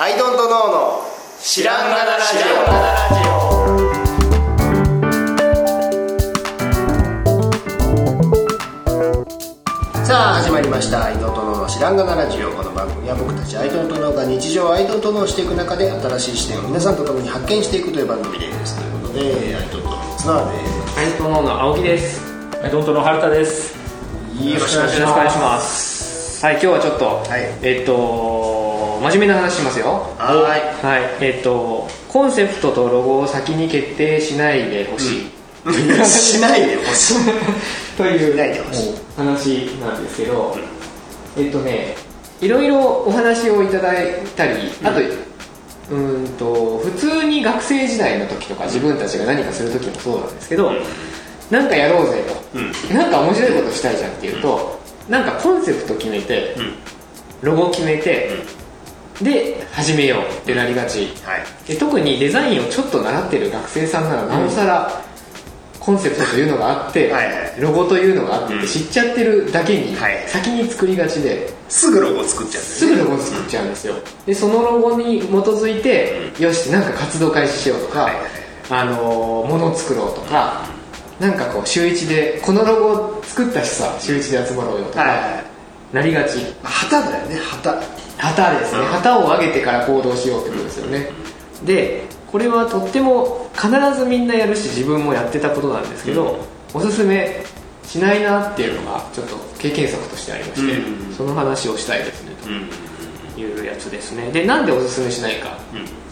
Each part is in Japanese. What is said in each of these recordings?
アイドントノーの知らんがなラジオ。さあ始まりました。アイドントノーの知らんがなラジオ。この番組は僕たちアイドントノーが日常をアイドントノーしていく中で新しい視点を皆さんと共に発見していくという番組です。ということでアイドントノーの綱です。アイドントノーの青木です。はい、ドントの春田です。よろしくお願いしまます。はい今日はちょっと、い。えっと真面目な話しますよ。はい。はい。えっとコンセプトとロゴを先に決定しないでほしい、しないでほしい。という話なんですけど、えっとねいろいろお話をいただいたり、あとうーんと普通に学生時代の時とか自分たちが何かする時もそうなんですけど、なんかやろうぜと、なんか面白いことしたいじゃんっていうと、なんかコンセプト決めて、ロゴ決めて、で始めようってなりがち、はい。で特にデザインをちょっと習ってる学生さんならなおさら、コンセプトというのがあってはいはい。ロゴというのがあってうん。知っちゃってるだけにはい。先に作りがちですぐロゴ作っちゃうんですすぐロゴ作っちゃうんですよ。でそのロゴに基づいてよしなんか活動開始しようとか、はいはいあのー物を作ろうとか、なんかこう週一でこのロゴ作ったしさ週一で集まろうよとか、なりがち。旗だよね旗旗ですね、うん。旗を上げてから行動しようってことですよね、でこれはとっても必ずみんなやるし自分もやってたことなんですけど、おすすめしないなっていうのがちょっと経験則としてありまして、うん。その話をしたいですねうん。というやつですね。でなんでおすすめしないか、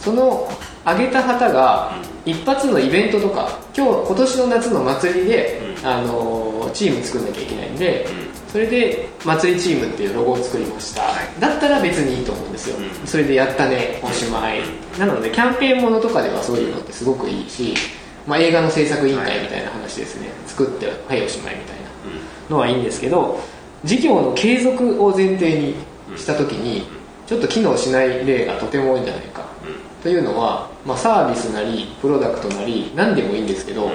その上げた旗が一発のイベントとか今日今年の夏の祭りで、あのーチーム作んなきゃいけないんで、それで祭りチームっていうロゴを作りました、だったら別にいいと思うんですよ、それでやったねおしまい、なのでキャンペーンものとかではそういうのってすごくいいし、まあ、映画の制作委員会みたいな話ですね。作ってはいおしまいみたいな。のはいいんですけど事業の継続を前提にした時にちょっと機能しない例がとても多いんじゃないか、というのは、まあ、サービスなりプロダクトなり何でもいいんですけど、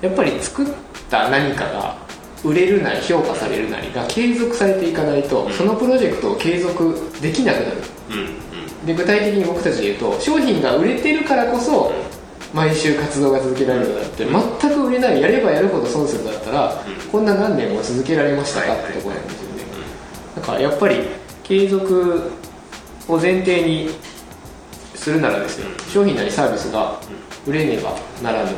やっぱり作った何かが売れるなり評価されるなりが継続されていかないと、そのプロジェクトを継続できなくなる。で具体的に僕たちで言うと商品が売れてるからこそ毎週活動が続けられるのだって全く売れないやればやるほど損するんだったらこんな何年も続けられましたかってところなんですよね。だからやっぱり継続を前提にするならですよ商品なりサービスが売れねばならぬ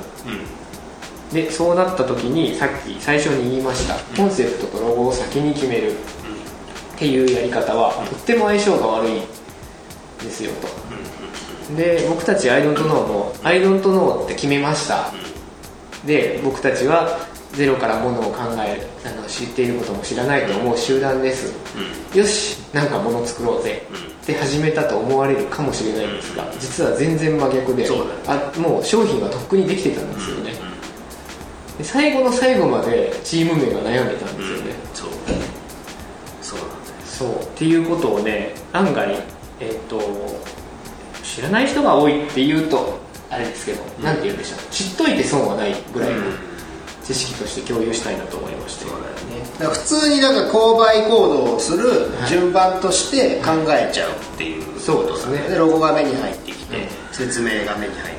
でそうなった時にさっき最初に言いましたコンセプトとロゴを先に決める。っていうやり方はとっても相性が悪いですよと。で僕たちアイドントノーもアイドントノーって決めました。で僕たちはゼロからものを考えあの知っていることも知らないと思う集団です、よしなんかもの作ろうぜ。って始めたと思われるかもしれないんですが実は全然真逆であもう商品はとっくにできてたんですよね、で最後の最後までチーム名が悩んでたんですよね、そう。そうなんそう。っていうことをね案外えっ、と知らない人が多いっていうとあれですけど、なんて言うんでしょう。知っといて損はないぐらいの知識として共有したいなと思いまして、だから普通になんか購買行動をする順番として考えちゃうっていうそうですね。でロゴが目に入ってきて、説明が目に入って、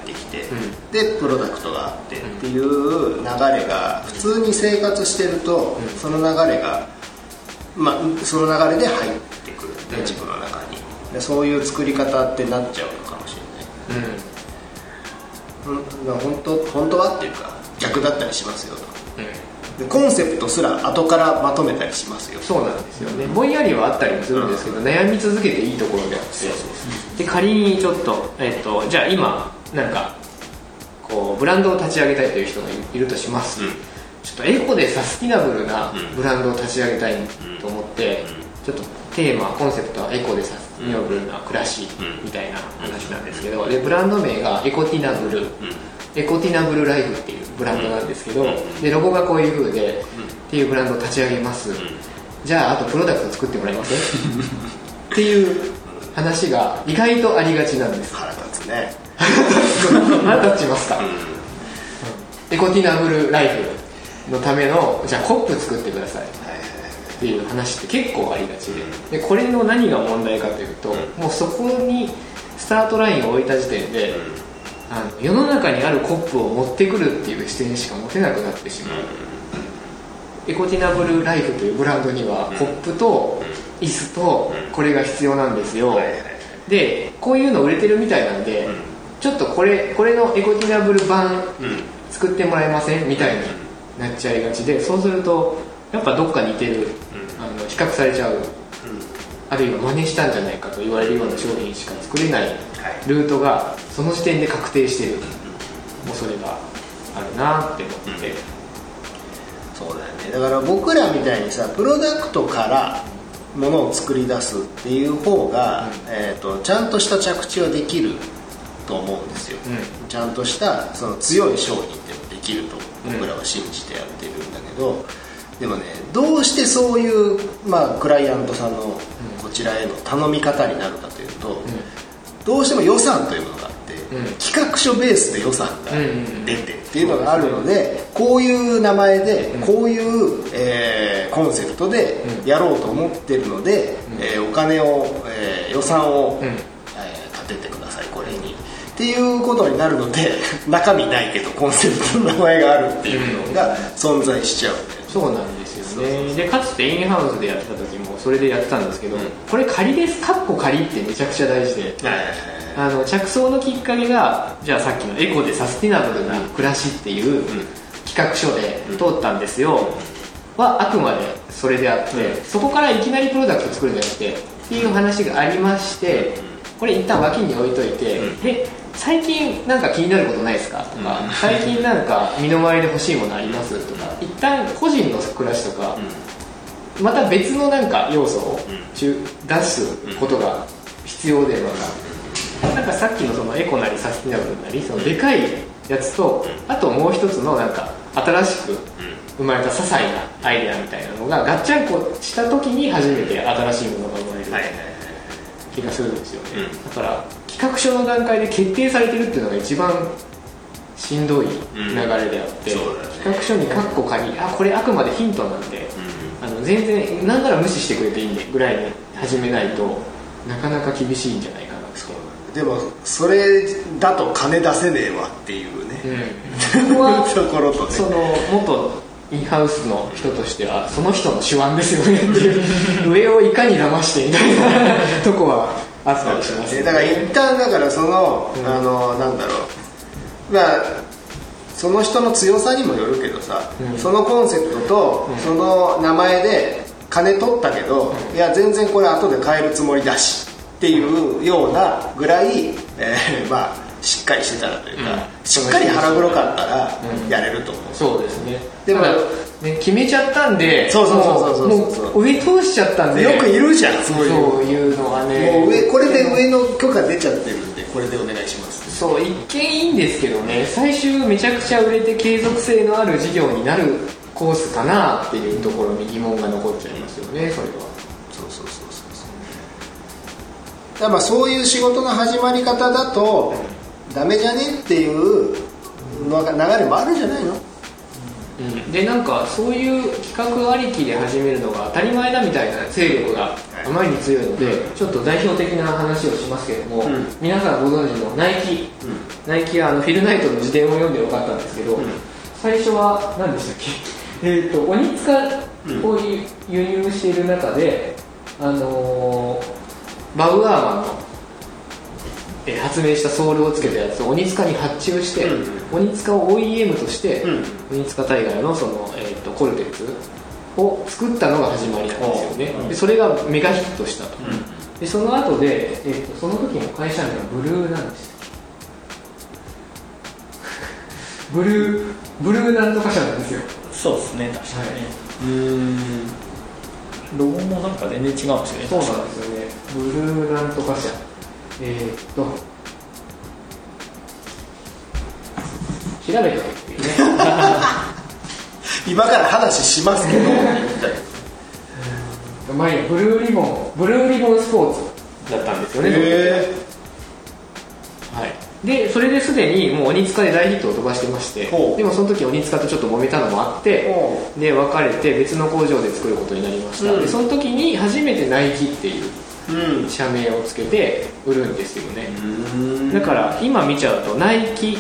でプロダクトがあってっていう流れが普通に生活してると、その流れがまあその流れで入ってくるんで、自分の中に。でそういう作り方ってなっちゃうのかもしれない。うん。まあ本当本当はっていうか逆だったりしますよと。でコンセプトすら後からまとめたりしますよそうなんですよね。ぼんやりはあったりもするんですけど、悩み続けていいところであって。で仮にちょっと,、えっとじゃあ今なんかこうブランドを立ち上げたいという人がいるとします、ちょっとエコでサスティナブルなブランドを立ち上げたいと思って、ちょっとテーマコンセプトはエコでサスティナブルな暮らしみたいな話なんですけどでブランド名がエコティナブル、エコティナブルライフっていうブランドなんですけど、でロゴがこういう風で、っていうブランドを立ち上げます、じゃああとプロダクト作ってもらえませんっていう話が意外とありがちなんです。腹立つね 何立ちますか、エコティナブルライフのためのじゃあコップ作ってください。っていう話って結構ありがちで。でこれの何が問題かというと、もうそこにスタートラインを置いた時点で、あの世の中にあるコップを持ってくるっていう視点しか持てなくなってしまう、エコティナブルライフというブランドにはコップと椅子とこれが必要なんですよ、でこういうの売れてるみたいなんで、ちょっとこれこれのエコティナブル版作ってもらえません？みたいになっちゃいがちでそうするとやっぱどっか似てる、あの比較されちゃう、あるいは真似したんじゃないかと言われるような商品しか作れないルートがその時点で確定している恐れがあるなって思って、そうだよね。だから僕らみたいにさプロダクトからものを作り出すっていう方が、うん、えーと、ちゃんとした着地はできると思うんですよ、うん、ちゃんとしたその強い商品ってできると僕らは信じてやってるんだけど、でもねどうしてそういう、まあ、クライアントさんのこちらへの頼み方になるかというと、どうしても予算というものがあって、企画書ベースで予算が出てっていうのがあるので、こういう名前でこういう、えー、コンセプトでやろうと思ってるので、えー、お金を、えー、予算を、えー、っていうことになるので 中身ないけどコンセプトの名前があるっていうのが存在しちゃう。そうなんですよね。でかつてインハウスでやってた時もそれでやってたんですけど、うん、これ仮です。かっこ仮ってめちゃくちゃ大事で、あの着想のきっかけがじゃあさっきのエコでサスティナブルな暮らしっていう企画書で通ったんですよ、はあくまでそれであって、うん、そこからいきなりプロダクト作るんじゃなくてっていう話がありましてこれ一旦脇に置いといて、うん、で最近なんか気になることないですか？とか、うん、最近なんか身の回りで欲しいものあります？とか一旦個人の暮らしとか、うん、また別のなんか要素を出すことが必要でまた、なんかさっきのそのエコなりサスティナブルなりそのでかいやつとあともう一つのなんか新しく生まれた些細なアイデアみたいなのがガッチャンコした時に初めて新しいものが生まれる気がするんですよね、だから企画書の段階で決定されてるっていうのが一番しんどい流れであって、うんね、企画書にカッコ仮あこれあくまでヒントなんで、うん、あの全然なんなら無視してくれていいんでぐらいに始めないとなかなか厳しいんじゃないかなでもそれだと金出せねえわっていうね、うん、こ はところとね。その元インハウスの人としてはその人の手腕ですよねっていう。上をいかに騙してみたいなとこはあったりします、ね、だから一旦だからその、うん、あのなんだろう。まあその人の強さにもよるけどさ、うん、そのコンセプトと、その名前で金取ったけど、いや全然これ後で買えるつもりだしっていうようなぐらい、えー、まあしっかりしてたらというか、うん、しっかり腹黒かったらやれると思う、うん、そうですね。でもね、決めちゃったんでそうそうそうそうそう上通しちゃったんで。よくいるじゃんそういう。のはね。もう上これで上の許可出ちゃってるんでこれでお願いします。そう一見いいんですけどね。最終めちゃくちゃ売れて継続性のある事業になるコースかなっていうところに疑問が残っちゃいますよねそれは。そうそうそうそうだまあそういう仕事の始まり方だとダメじゃねっていうのが流れもあるんじゃないのうん、でなんかそういう企画ありきで始めるのが当たり前だみたいな勢力があまりに強いので、ちょっと代表的な話をしますけれども、うん、皆さんご存知のナイキ、うん、ナイキはあのフィルナイトの辞典を読んでよかったんですけど、最初は何でしたっけ？えと鬼塚を輸入している中で、あのー、バウアーマンのえ発明したソールをつけたやつを鬼塚に発注して、うん、鬼塚を OEM として、うん、鬼塚タイガーのその、えーと、コルテッツを作ったのが始まりなんですよね、でそれがメガヒットしたと、でその後で、えーと、その時の会社名はブルーなんでした ブルーブルーなんとか社なんですよ。そうですね確かに、はい、うん。ロゴもなんか全然違うんですよねそうなんですよね。ブルーなんとか社えー、っと調べておいてね。今から話しますけど。まあいいブルーリボンブルーリボンスポーツだったんですよね。はい。でそれですでにもう鬼塚で大ヒットを飛ばしてましてでもその時鬼塚とちょっと揉めたのもあってで別れて別の工場で作ることになりました、うん、でその時に初めてナイキっていう社名をつけて売るんですよね。だから今見ちゃうとナイキ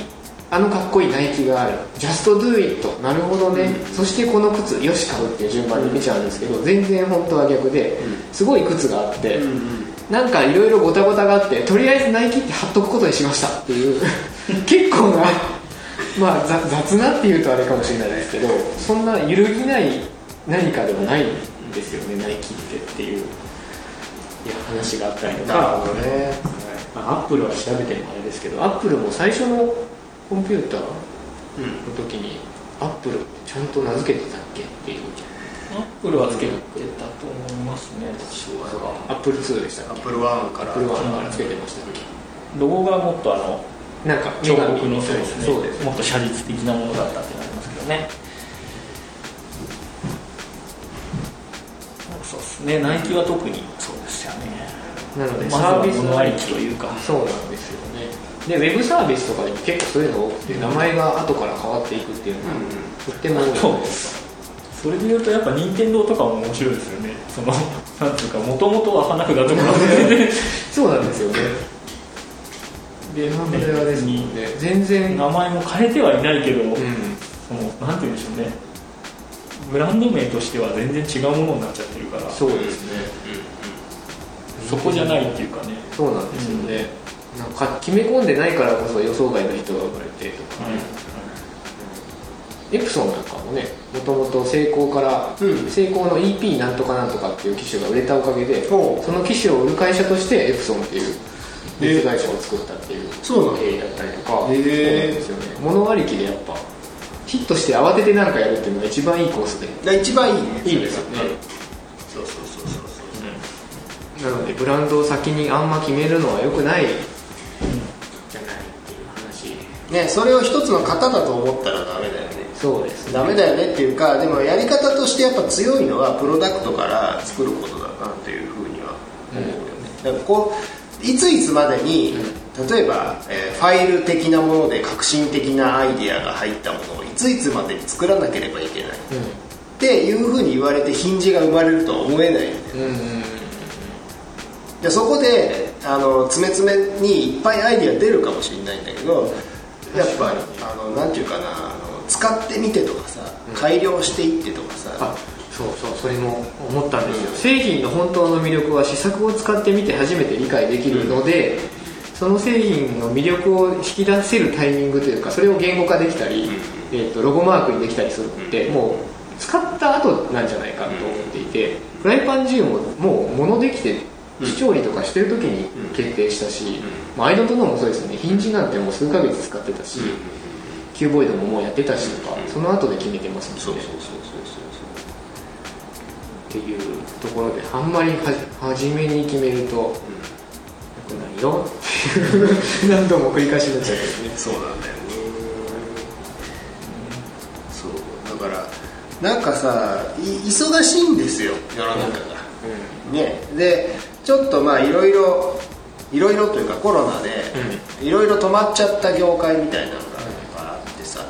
あのかっこいいナイキがある。ジャストドゥイットなるほどね、うん、そしてこの靴よし買うっていう順番に見ちゃうんですけど全然本当は逆ですごい靴があって、うんうん、なんかいろいろごたごたがあってとりあえずナイキって貼っとくことにしましたっていう 結構なまあ雑なっていうとあれかもしれないですけどそんな揺るぎない何かではないんですよねナイキってっていういや話があったりとか、ね、アップルは調べてもあれですけどアップルも最初のコンピューターの時に、アップルちゃんと名付けてたっけっていう。アップルは付けてたと思いますねアップル2でしたアップル1から。アップル1から付けてましたっけ？ロゴがもっとあのなんか彫刻のそうですね。そうですもっと写実的なものだったってなりますけどね。そうですね。ナイキは特にそうですよねなのでサービスのありきというか。そうなんですよね。でウェブサービスとかでも結構そういうの多くて名前が後から変わっていくっていうのがとっても多いそれでいうとやっぱ任天堂とかも面白いですよね。そのなんていうかもともとは花札とかそうなんですよね。でそれはですね。全然。名前も変えてはいないけど、うん、そのなんて言うんでしょうね。ブランド名としては全然違うものになっちゃってるから。そうですね、うん、そこじゃないっていうかね。そうなんですよね、うん。なんか決め込んでないからこそ予想外の人が生まれてとか、うん、エプソンなんかもねもともと成功から、うん、成功の EP なんとかなんとかっていう機種が売れたおかげでその機種を売る会社としてエプソンっていう別会社を作ったっていう経緯だったりとか、そうなんですよね。物ありきでやっぱヒットして慌てて何かやるっていうのが一番いいコースで。一番いいね。いいですよね、なのでブランドを先にあんま決めるのはよくない。ね、それを一つの型だと思ったらダメだよね。そうです、ね、ダメだよねっていうかでもやり方としてやっぱ強いのはプロダクトから作ることだなっていうふうには思うよね、うん、だからこういついつまでに、うん、例えば、えー、ファイル的なもので革新的なアイディアが入ったものをいついつまでに作らなければいけない、うん、っていうふうに言われてヒンジが生まれるとは思えないよね、うんうんでそこであの詰め詰めにいっぱいアイディア出るかもしれないんだけどやっぱあのなんていうかなあの使ってみてとかさ、改良していってとかさ、そうそうそれも思ったんですよ、うん、製品の本当の魅力は試作を使ってみて初めて理解できるので、うん、その製品の魅力を引き出せるタイミングというかそれを言語化できたり、うん、えーと、ロゴマークにできたりするって、もう使った後なんじゃないかと思っていて、フライパン自由ももう物できて視聴理とかしてる時に決定したし、まあ、アイドントノーもそうですよね。ヒンジなんてもう数ヶ月使ってたし、キューボイドももうやってたしとか、その後で決めてますもんね。っていうところであんまりは初めに決めるとよくないよ。っていう 何度も繰り返しになっちゃうけどね。そうなんだよね。そう。だからなんかさ忙しいんですよ。世の中が、うん、ね。でちょっとまあいろいろいろいろというかコロナでいろいろ止まっちゃった業界みたいなのがあってさ。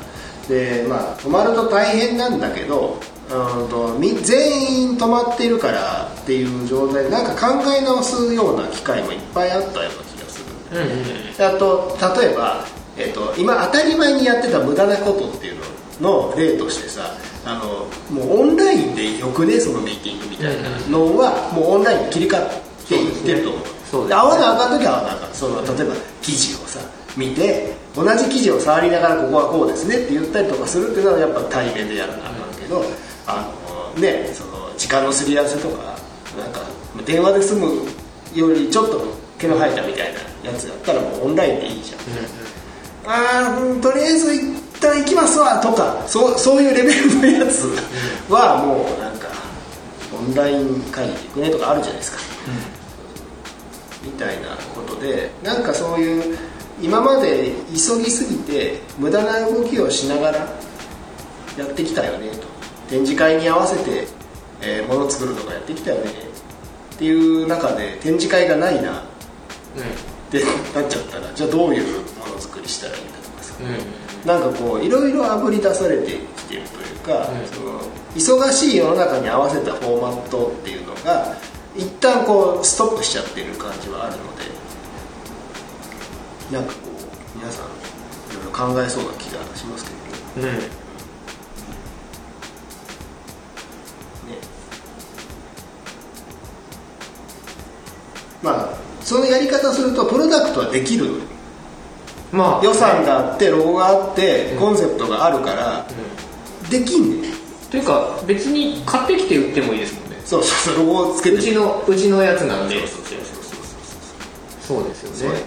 でまあ止まると大変なんだけどうんと全員止まっているからっていう状態でなんか考え直すような機会もいっぱいあったような気がする、うんうん、あと例えば、えーと、今当たり前にやってた無駄なことっていうのの例としてさあのもうオンラインでよくねそのミーティングみたいなのはもうオンラインに切り替わってって言ってると思うそう合わなあかん時は合わなあかんその例えば記事をさ見て同じ記事を触りながらここはこうですねって言ったりとかするっていうのはやっぱ対面でやらなあかんけど、あのねその時間のすり合わせとかなんか電話で済むよりちょっと毛の生えたみたいなやつやったらもうオンラインでいいじゃん、うん、ああとりあえず一旦行きますわとかそうそういうレベルのやつはもうなんかオンライン会議行くねとかあるじゃないですか、うんみたいなことでなんかそういう今まで急ぎすぎて無駄な動きをしながらやってきたよねと。展示会に合わせて、えー、物作るとかやってきたよねっていう中で展示会がないな、ってなっちゃったらじゃあどういうものづくりしたらいいんだとかさ、うん、なんかこういろいろあぶり出されてきてるというか、うん、その忙しい世の中に合わせたフォーマットっていうのが一旦こうストップしちゃってる感じはあるのでなんかこう皆さんいろいろ考えそうな気がしますけど。ね。うん。まあそのやり方をするとプロダクトはできる。まあ。予算があってロゴがあってコンセプトがあるから、できんねん。というか別に買ってきて売ってそうそうそうロゴをつけて。うちのうちのやつなんで。そうそうそうそうそうですよね。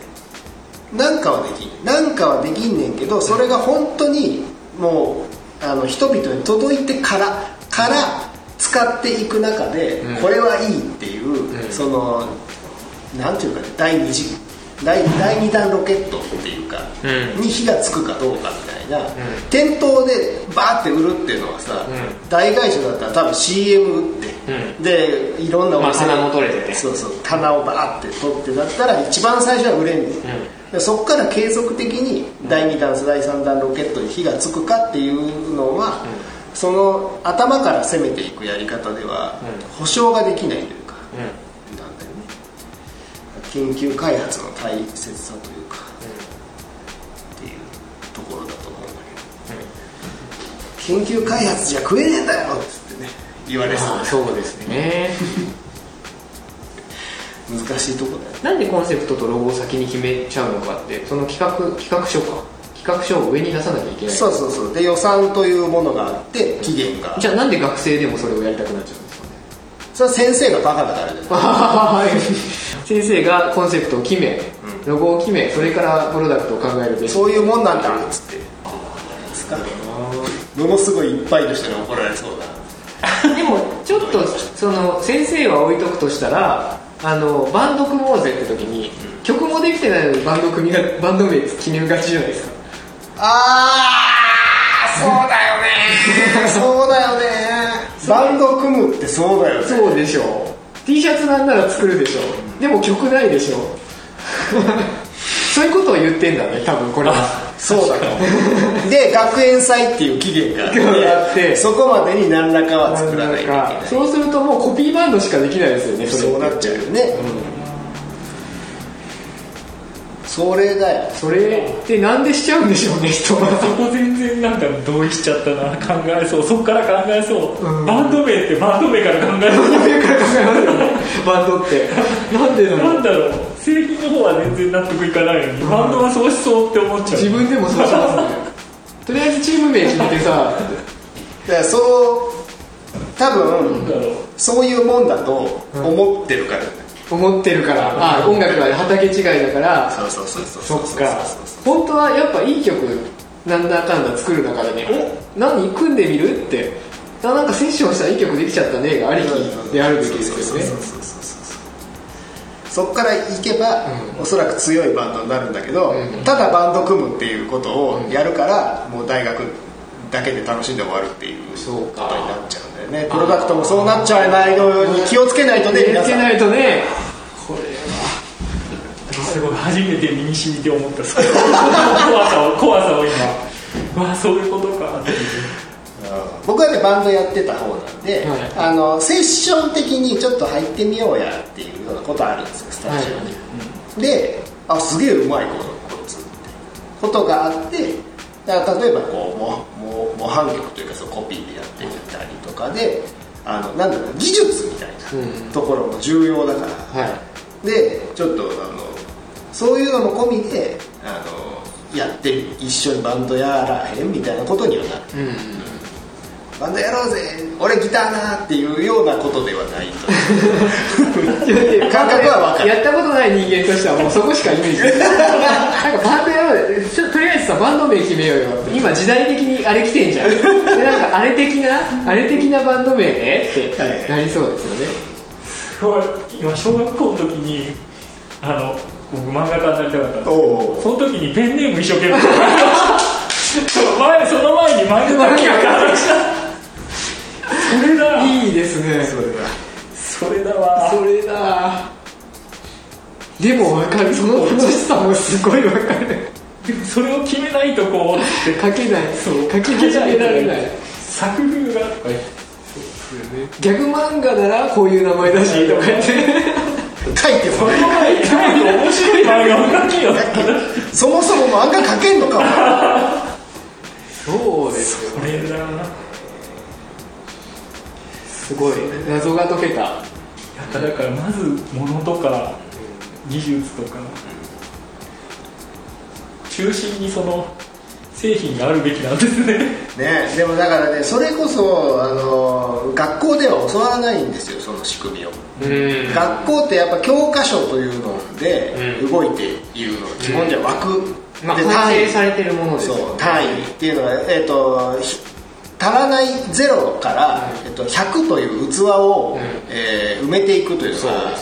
なんかはできん。なんかはできんねんけどそれが本当にもうあの人々に届いてからから使っていく中で、うん。これはいいっていう、うん。そのなんていうかね第二次第第二弾ロケットっていうか、うん。に火がつくかどうかみたいな、ん。店頭でバーって売るっていうのはさ、うん。大会社だったら多分 CM 打って、うん。でいろんなお店まあ棚も取れてて。そうそう棚をバーって取ってだったら一番最初は売れんねん、でそこから継続的に第2弾第3弾ロケットに火がつくかっていうのは、その頭から攻めていくやり方ではうん。保証ができないというか、うん。なんだよね。研究開発の大切さというかころだと思うんだけど。研究開発じゃ食えねえんだよっつってね。言われそう。まあそうですね。難しいとこだよ。なんでコンセプトとロゴを先に決めちゃうのかってその企画企画書か。企画書を上に出さなきゃいけない。そうそうそう。で予算というものがあって期限が。じゃあなんで学生でもそれをやりたくなっちゃうんですかね。それは先生がバカだからじゃない。先生がコンセプトを決め、ロゴを決めそれからプロダクトを考えるべき。そういうもんなんだっつって。ですかものすごいいっぱいの人に怒られそうだ。でもちょっとその先生は置いとくとしたらあのバンド組もうぜって時に、曲もできてないのにバンド組みがバンド名決めがちじゃないですか。ああ そうだよね。そうだよね。バンド組むってそうだよね。そうでしょ。う T シャツなんなら作るでしょ。でも曲ないでしょ そういうことを言ってんだね多分これは。そうだよ で学園祭っていう期限があってがあって。そこまでに何らかは作らないとそうするともうコピーバンドしかできないですよねそうなっちゃうよね、それだよ。それってなんでしちゃうんでしょうね人は。そこ全然なんか同意しちゃったな考えそう。そっから考えそう、うん。バンド名ってバンド名から考えそう。上から考えますよねバンドって。なんでだろう。んなだろう製品の方は全然納得いかないのに、バンドはそうしそうって思っちゃう。自分でもそうしますね。とりあえずチーム名決めてさだからそう多分そういうもんだと思ってるから、思ってるから。あ音楽は畑違いだから。そうそうそうそうそっか。本当はやっぱいい曲なんだかんだ作る中でね。お？何組んでみるって。あなんかセッションしたらいい曲できちゃったねがありきであるべきですよねそうそうそうそうそっから行けば、おそらく強いバンドになるんだけど、うん。ただバンド組むっていうことをやるから、もう大学だけで楽しんで終わるっていうそうかことになっちゃうんだよね。プロダクトもそうなっちゃわないように気をつけないとね気をつけないとね。こすごい初めて身に染みて思ったそれ 怖さを怖さを今。わあそういうことかっていう僕はねバンドやってた方なんで、はい。あのセッション的にちょっと入ってみようやっていうようなことあるんですよスタジオに、であすげえうまいこのこいつって。ことがあってだから例えばこう模模模範曲というかそのコピーでやってみたりとかであのなんだろう技術みたいうん。なところも重要だから、はい。でちょっとあのそういうのも込みであのやってみ一緒にバンドやらへんみたいなことにはなる。うんバンドやろうぜ。俺ギターなっていうようなことではないと。感覚は分かる。やったことない人間としてはもうそこしかイメージない。なんかバンドやろうよちょとりあえずさバンド名決めようよ今時代的にあれ来てんじゃん。でなんかあれ的なあれ的なバンド名ねってはいなりそうですよね。すごい今小学校の時にあの僕漫画家になりたかったんですおおその時にペンネーム一生懸命。前その前に漫画家が話したそれだ。いいですね。それだ。それだわ。それだ。でも分かる。その楽しさもすごい分かる。でもそれを決めないとこうって。書けない。そう。書き始められない作風が。とか言ってギャグ漫画ならこういう名前だしとか言って。書いてもない面白い漫画を描けよ。そもそも漫画描けんのか。そうですよこれだすごい。謎が解けた。だからまず物とか技術とか中心にその製品があるべきなんですね。ねでもだからねそれこそあの学校では教わらないんですよその仕組みを。うん。学校ってやっぱ教科書というので動いているの。基本じゃ枠まあで完成されてるものですよそう単位っていうのは、えっとひ足らないゼロから、えっと100という器を、えー埋めていくというのが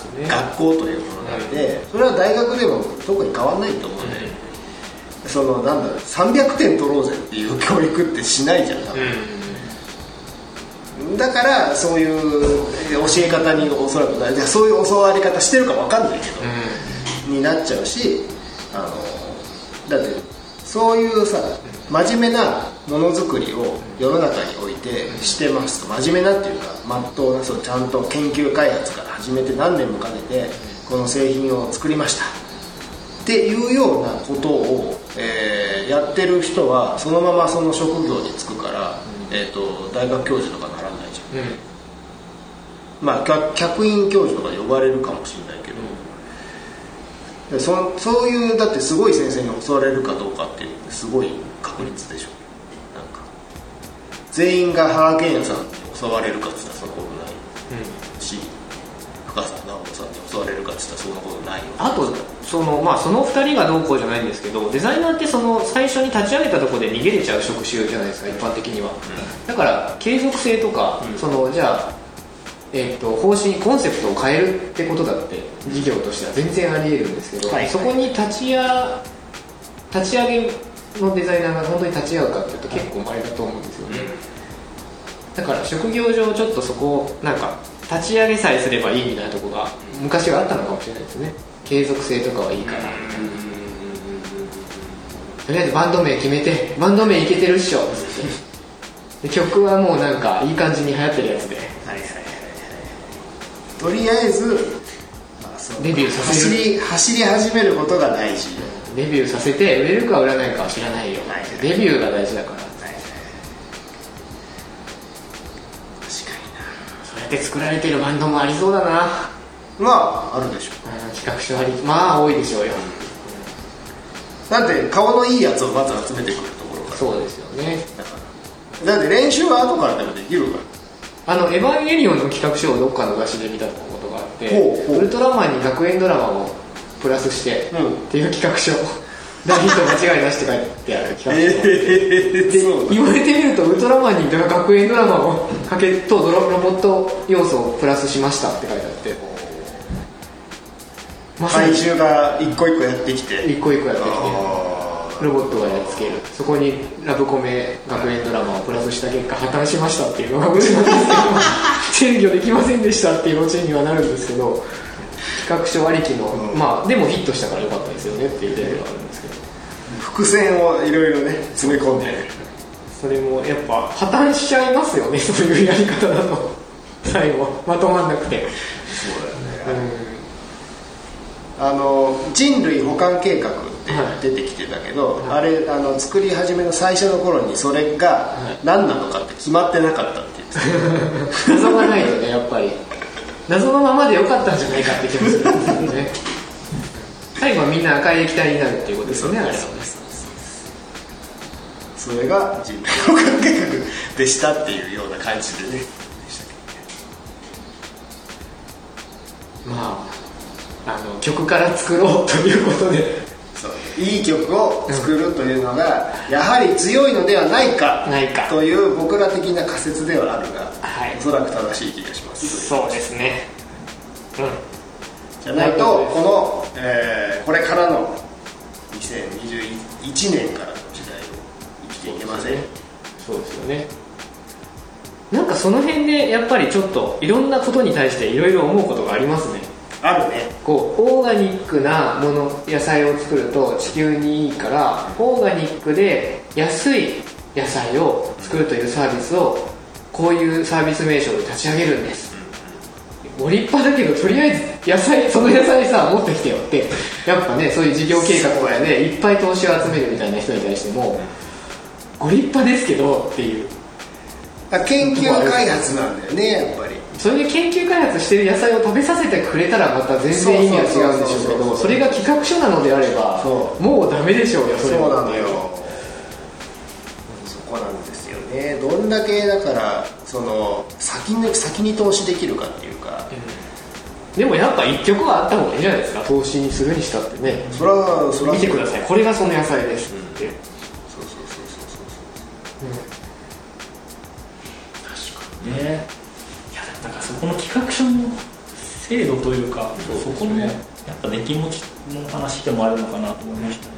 学校というものなので、それは大学でも特に変わらないと思うんで、そのなんだろう300点取ろうぜっていう教育ってしないじゃん多分、だからそういう教え方におそらくなじゃあそういう教わり方してるかわかんないけど、になっちゃうしあのだってそういうさ真面目なものづくりを世の中においてしてますと。真面目なっていうかまっとうなそうちゃんと研究開発から始めて何年もかけてこの製品を作りました。っていうようなことを、えーやってる人はそのままその職業に就くから、えー、と大学教授とかならないじゃん。うん。まあ客客員教授とか呼ばれるかもしれないけど、でそそういうだってすごい先生に教われるかどうかっていうすごい確率でしょ。なんか。全員が原健也さんに教われるかって言ったらそんなことない。し深澤直人さんに教われるかって言ったらそんなことないよ。あとそのまあその2人がどうこうじゃないんですけどデザイナーってその最初に立ち上げたところで逃げれちゃう職種じゃないですか一般的には、だから継続性とか、そのじゃあ、えー、と方針コンセプトを変えるってことだって事業としては全然あり得るんですけど、はい。そこに立ちや立ち上げのデザイナーが本当に立ち会うかっていうと結構稀だと思うんですよね、だから職業上ちょっとそこをなんか立ち上げさえすればいいみたいなとこが昔はあったのかもしれないですね。継続性とかはいいから。とりあえずバンド名決めてバンド名いけてるっしょ。っつってで曲はもうなんかいい感じに流行ってるやつで。とりあえず、まあ、そう。デビューさせる。走り走り始めることが大事デビューさせて売れるか売れないかは知らないよ、はい。デビューが大事だから。確かそうやって作られてるバンドもありそうだな。になまああるでしょ。うん企画書ありまあ多いでしょうよ。だって顔のいいやつをまず集めてくるところから。そうですよね。だからだって練習は後からでもできるから。あのエヴァンゲリオンの企画書をどっかの雑誌で見たことがあってウルトラマンに学園ドラマをプラスして、うん。っていう企画書大ヒット間違いなしって書いてある企画書、言われてみるとウルトラマンに学園ドラマをかけとロロボット要素をプラスしましたって書いてあって。まさに回収が一個一個やってきて。一個一個やってきてあロボットがやっつける。そこにラブコメ学園ドラマをプラスした結果破綻しましたっていうのがオチなんですけど 制御できませんでしたっていうオチにはなるんですけど企画書ありきの、うん。まあでもヒットしたからよかったですよねっていう例ではあるんですけど。ー伏線をいろいろね詰め込んで。それもやっぱ破綻しちゃいますよねそういうやり方だと。最後まとまんなくて。そうだよね。あの人類保管計画って出てきてたけど、あれあの作り始めの最初の頃にそれが何なのかって決まってなかったって言ってた謎がないとねやっぱり謎のままでよかったんじゃないかって気もするんですよね。最後はみんな赤い液体になるっていうことですよねあれは。ねそれが人類保管計画でしたっていうような感じでね。まああの曲から作ろうということでいい曲を作るというのがやはり強いのではないかないか。という僕ら的な仮説ではあるが、はい。おそらく正しい気がします。そうですね。うん。じゃないとこの、えーこれからの2021年からの時代を生きていけません。そうですよね。なんかその辺でやっぱりちょっといろんなことに対していろいろ思うことがありますねあるね。こうオーガニックなもの野菜を作ると地球にいいからオーガニックで安い野菜を作るというサービスをこういうサービス名称で立ち上げるんです。ご立派だけどとりあえず野菜その野菜さ持ってきてよって。やっぱねそういう事業計画とかでいっぱい投資を集めるみたいな人に対してもご立派ですけどっていう。研究開発なんだよねやっそれで研究開発してる野菜を食べさせてくれたらまた全然意味は違うんでしょうけどそれが企画書なのであればもうダメでしょうよそれそうなのよ。そこなんですよね。どんだけだからその先に先に投資できるかっていうか、うん、でもやっぱ一曲はあった方がいいんじゃないですか？投資にするにしたってね。それはそれは。見てください。これがその野菜ですって、うん、そうそうそうそうそう、うん、確かにねそこの企画書の精度というかそ,、このやっぱね気持ちの話でもあるのかなと思いましたね。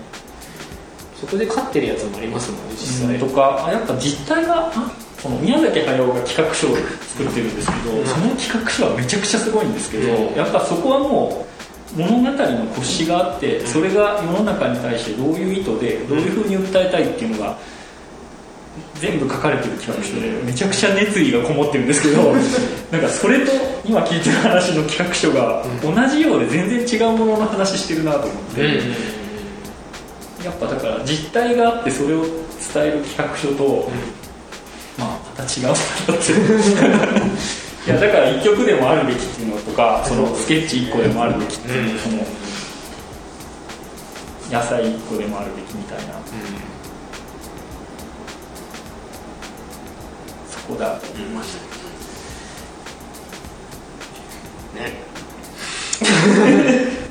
そこで勝ってるやつもありますもんね実際、とかやっぱ実態がその宮崎駿が企画書を作ってるんですけど、うん、その企画書はめちゃくちゃすごいんですけど、うん、やっぱそこはもう物語の腰があってそれが世の中に対してどういう意図でどういうふうに訴えたいっていうのが全部書かれてる企画書でめちゃくちゃ熱意がこもってるんですけど なんかそれと今聞いてる話の企画書が同じようで全然違うものの話してるなと思って、やっぱだから実態があってそれを伝える企画書と、まあまた違うなって。いやだから1曲でもあるべきっていうのとかそのスケッチ1個でもあるべきっていうのその野菜1個でもあるべきみたいな、こだと思いました。ね。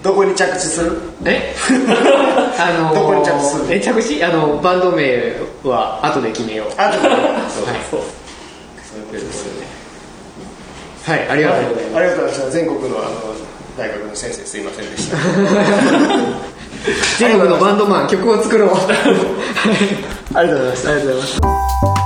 どこに着地する？え？あのー、どこに着地する？え着地？あのバンド名は後で決めよう。後で。そう。はいそうですよね。はいありがとう。ござい。ます、ありがとうございました全国のあの大学の先生すいませんでした。全国のバンドマン曲を作ろう。ありがとうございます。ありがとうございます